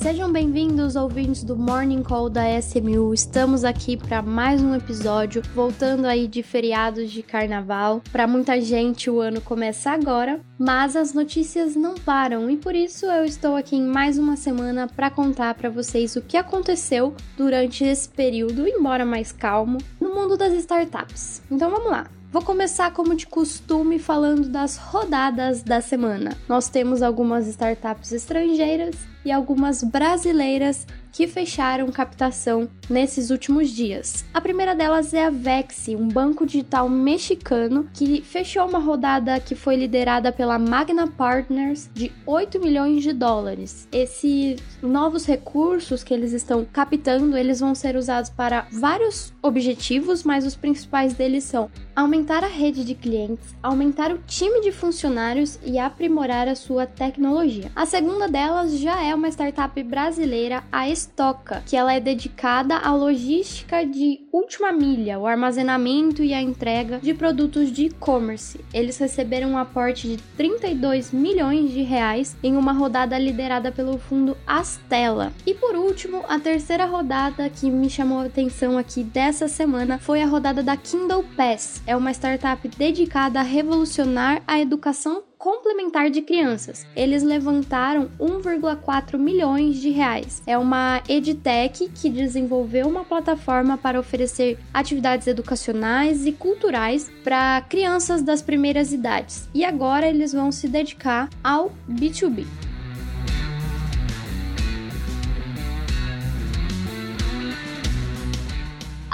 Sejam bem-vindos, ouvintes do Morning Call da SMU. Estamos aqui para mais um episódio, voltando aí de feriados de carnaval. Para muita gente, o ano começa agora, mas as notícias não param e por isso eu estou aqui em mais uma semana para contar para vocês o que aconteceu durante esse período, embora mais calmo, no mundo das startups. Então vamos lá. Vou começar, como de costume, falando das rodadas da semana. Nós temos algumas startups estrangeiras e algumas brasileiras que fecharam captação nesses últimos dias. A primeira delas é a Vexi, um banco digital mexicano que fechou uma rodada que foi liderada pela Magna Partners de 8 milhões de dólares. Esses novos recursos que eles estão captando, eles vão ser usados para vários objetivos, mas os principais deles são aumentar a rede de clientes, aumentar o time de funcionários e aprimorar a sua tecnologia. A segunda delas já é uma startup brasileira, a Estoca, que ela é dedicada à logística de última milha, o armazenamento e a entrega de produtos de e-commerce. Eles receberam um aporte de 32 milhões de reais em uma rodada liderada pelo fundo Astela. E por último, a terceira rodada que me chamou a atenção aqui dessa semana foi a rodada da Kindle Pass. É uma startup dedicada a revolucionar a educação complementar de crianças. Eles levantaram 1,4 milhões de reais. É uma edtech que desenvolveu uma plataforma para oferecer atividades educacionais e culturais para crianças das primeiras idades. E agora eles vão se dedicar ao B2B.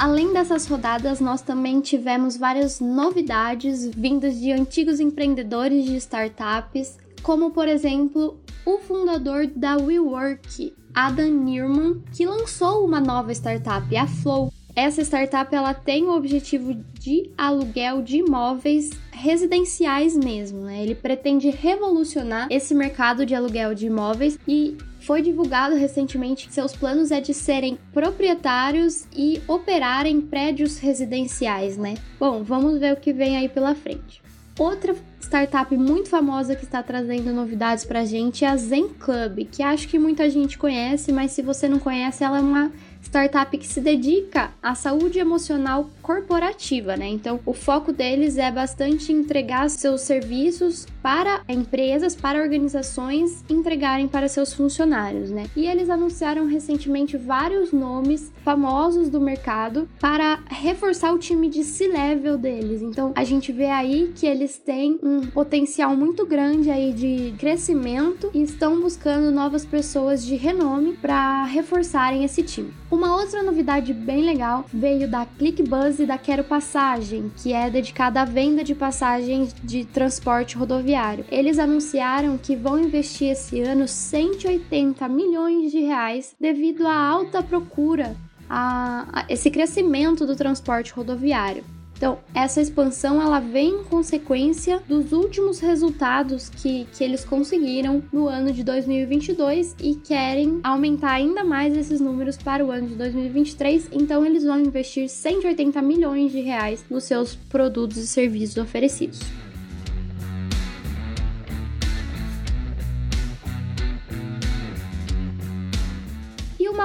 Além dessas rodadas, nós também tivemos várias novidades vindas de antigos empreendedores de startups, como por exemplo o fundador da WeWork, Adam Newman, que lançou uma nova startup, a Flow. Essa startup ela tem o objetivo de aluguel de imóveis residenciais mesmo, né? Ele pretende revolucionar esse mercado de aluguel de imóveis e foi divulgado recentemente que seus planos é de serem proprietários e operarem prédios residenciais, né? Bom, vamos ver o que vem aí pela frente. Outra startup muito famosa que está trazendo novidades pra gente é a Zen Club, que acho que muita gente conhece, mas se você não conhece, ela é uma startup que se dedica à saúde emocional corporativa, né? Então, o foco deles é bastante entregar seus serviços para empresas, para organizações entregarem para seus funcionários, né? E eles anunciaram recentemente vários nomes famosos do mercado para reforçar o time de C-level deles. Então, a gente vê aí que eles têm um potencial muito grande aí de crescimento e estão buscando novas pessoas de renome para reforçarem esse time. Uma outra novidade bem legal veio da ClickBuzz e da Quero Passagem, que é dedicada à venda de passagens de transporte rodoviário. Eles anunciaram que vão investir esse ano 180 milhões de reais devido à alta procura, a, esse crescimento do transporte rodoviário. Então, essa expansão ela vem em consequência dos últimos resultados que, que eles conseguiram no ano de 2022 e querem aumentar ainda mais esses números para o ano de 2023. Então, eles vão investir 180 milhões de reais nos seus produtos e serviços oferecidos.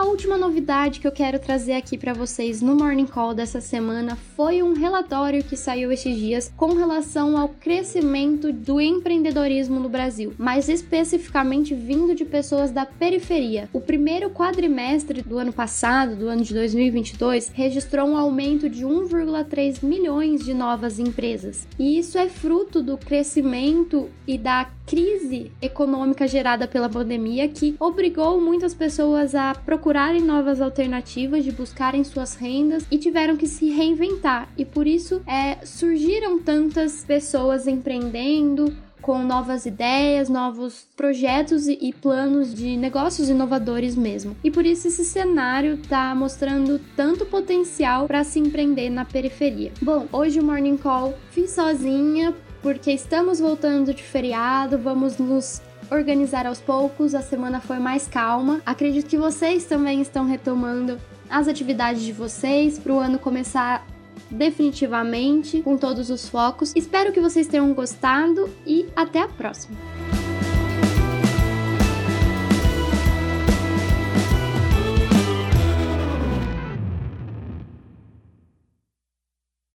Última novidade que eu quero trazer aqui para vocês no Morning Call dessa semana foi um relatório que saiu esses dias com relação ao crescimento do empreendedorismo no Brasil, mais especificamente vindo de pessoas da periferia. O primeiro quadrimestre do ano passado, do ano de 2022, registrou um aumento de 1,3 milhões de novas empresas. E isso é fruto do crescimento e da crise econômica gerada pela pandemia que obrigou muitas pessoas a procurarem novas alternativas, de buscarem suas rendas e tiveram que se reinventar. E por isso é, surgiram tantas pessoas empreendendo, com novas ideias, novos projetos e, planos de negócios inovadores mesmo. E por isso esse cenário está mostrando tanto potencial para se empreender na periferia. Bom, hoje o Morning Call fiz sozinha porque estamos voltando de feriado, vamos nos organizar aos poucos, a semana foi mais calma. Acredito que vocês também estão retomando as atividades de vocês para o ano começar definitivamente com todos os focos. Espero que vocês tenham gostado e até a próxima.